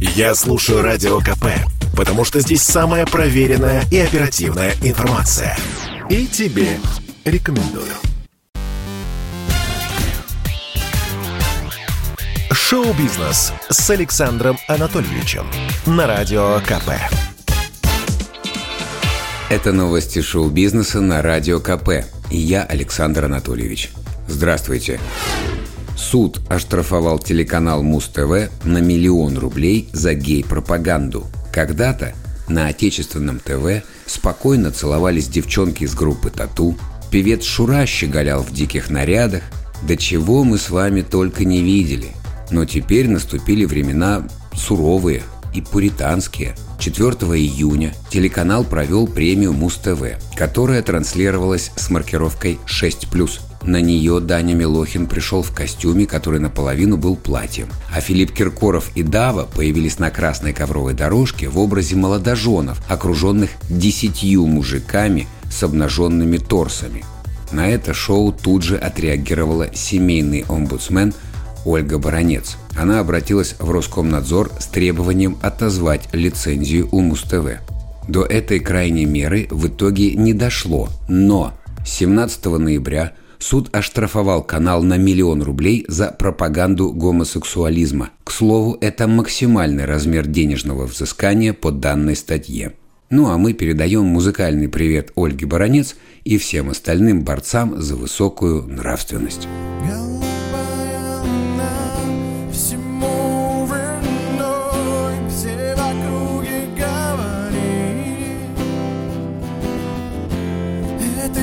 Я слушаю Радио КП, потому что здесь самая проверенная и оперативная информация. И тебе рекомендую. Шоу-бизнес с Александром Анатольевичем на Радио КП. Это новости шоу-бизнеса на Радио КП. И я Александр Анатольевич. Здравствуйте. Суд оштрафовал телеканал Муз-ТВ на миллион рублей за гей-пропаганду. Когда-то на отечественном ТВ спокойно целовались девчонки из группы «Тату», певец Шура щеголял в диких нарядах, до чего мы с вами только не видели. Но теперь наступили времена суровые и пуританские. 4 июня телеканал провел премию Муз-ТВ, которая транслировалась с маркировкой 6+. На нее Даня Милохин пришел в костюме, который наполовину был платьем. А Филипп Киркоров и Дава появились на красной ковровой дорожке в образе молодоженов, окруженных десятью мужиками с обнаженными торсами. На это шоу тут же отреагировала семейный омбудсмен Ольга Баранец. Она обратилась в Роскомнадзор с требованием отозвать лицензию у Муз-ТВ. До этой крайней меры в итоге не дошло, но 17 ноября суд оштрафовал канал на миллион рублей за пропаганду гомосексуализма. К слову, это максимальный размер денежного взыскания по данной статье. Ну а мы передаем музыкальный привет Ольге Баранец и всем остальным борцам за высокую нравственность.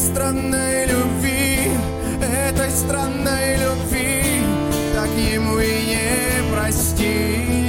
странной любви, этой странной любви, так ему и не простить.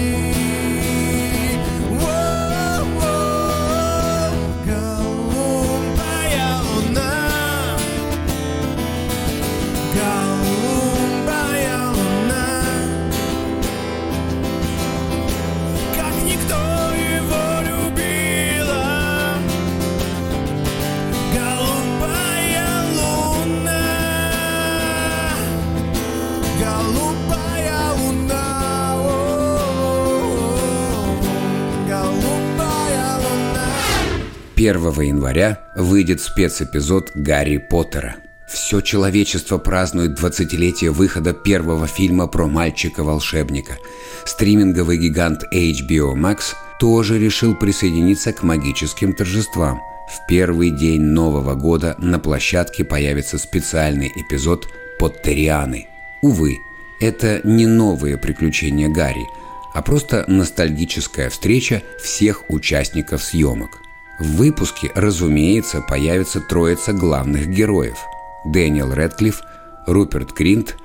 1 января выйдет спецэпизод «Гарри Поттера». Все человечество празднует 20-летие выхода первого фильма про мальчика-волшебника. Стриминговый гигант HBO Max тоже решил присоединиться к магическим торжествам. В первый день Нового года на площадке появится специальный эпизод «Поттерианы». Увы, это не новые приключения Гарри, а просто ностальгическая встреча всех участников съемок. В выпуске, разумеется, появится троица главных героев – Дэниел Рэдклифф, Руперт Гринт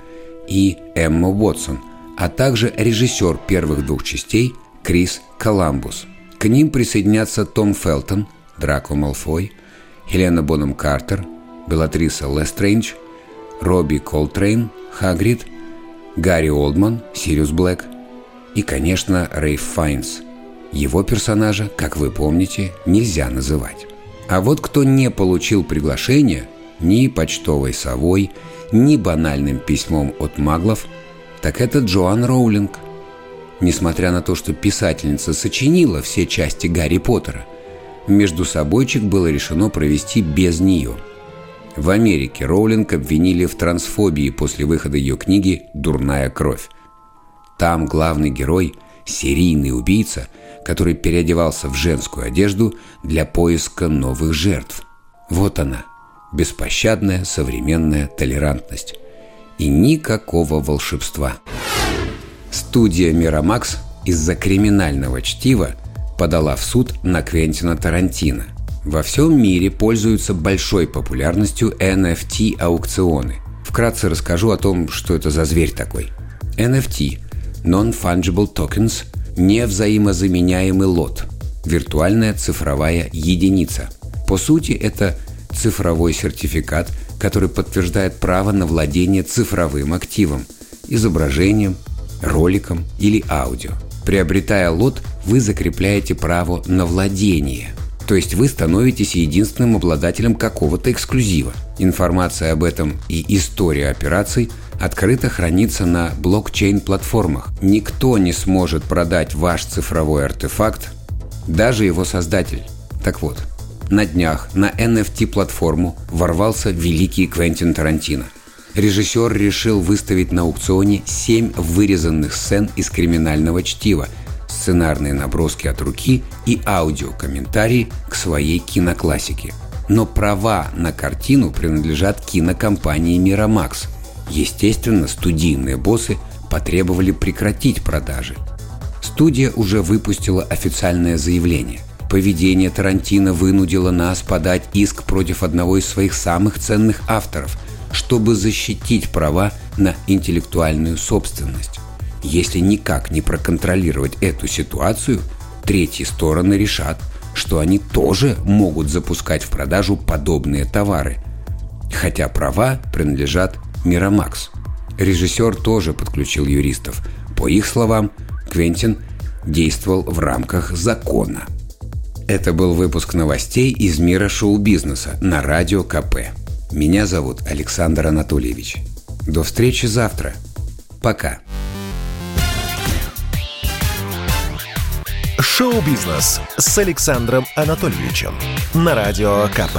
и Эмма Уотсон, а также режиссер первых двух частей Крис Коламбус. К ним присоединятся Том Фелтон, Драко Малфой, Хелена Боном Картер, Белатриса Лестрейндж, Робби Колтрейн, Хагрид, Гарри Олдман, Сириус Блэк и, конечно, Рейф Файнс. Его персонажа, как вы помните, нельзя называть. А вот кто не получил приглашение ни почтовой совой, ни банальным письмом от маглов, так это Джоан Роулинг. Несмотря на то, что писательница сочинила все части Гарри Поттера, между собойчик было решено провести без нее – в Америке Роулинг обвинили в трансфобии после выхода ее книги «Дурная кровь». Там главный герой – серийный убийца, который переодевался в женскую одежду для поиска новых жертв. Вот она, беспощадная современная толерантность. И никакого волшебства. Студия «Мирамакс» из-за криминального чтива подала в суд на Квентина Тарантино – во всем мире пользуются большой популярностью NFT-аукционы. Вкратце расскажу о том, что это за зверь такой. NFT – Non-Fungible Tokens – невзаимозаменяемый лот, виртуальная цифровая единица. По сути, это цифровой сертификат, который подтверждает право на владение цифровым активом – изображением, роликом или аудио. Приобретая лот, вы закрепляете право на владение – то есть вы становитесь единственным обладателем какого-то эксклюзива. Информация об этом и история операций открыто хранится на блокчейн-платформах. Никто не сможет продать ваш цифровой артефакт, даже его создатель. Так вот, на днях на NFT-платформу ворвался великий Квентин Тарантино. Режиссер решил выставить на аукционе семь вырезанных сцен из криминального чтива, сценарные наброски от руки и аудиокомментарии к своей киноклассике. Но права на картину принадлежат кинокомпании «Мирамакс». Естественно, студийные боссы потребовали прекратить продажи. Студия уже выпустила официальное заявление. Поведение Тарантино вынудило нас подать иск против одного из своих самых ценных авторов, чтобы защитить права на интеллектуальную собственность. Если никак не проконтролировать эту ситуацию, третьи стороны решат, что они тоже могут запускать в продажу подобные товары, хотя права принадлежат Мирамакс. Режиссер тоже подключил юристов. По их словам, Квентин действовал в рамках закона – это был выпуск новостей из мира шоу-бизнеса на Радио КП. Меня зовут Александр Анатольевич. До встречи завтра. Пока. Шоу-бизнес с Александром Анатольевичем на Радио КП.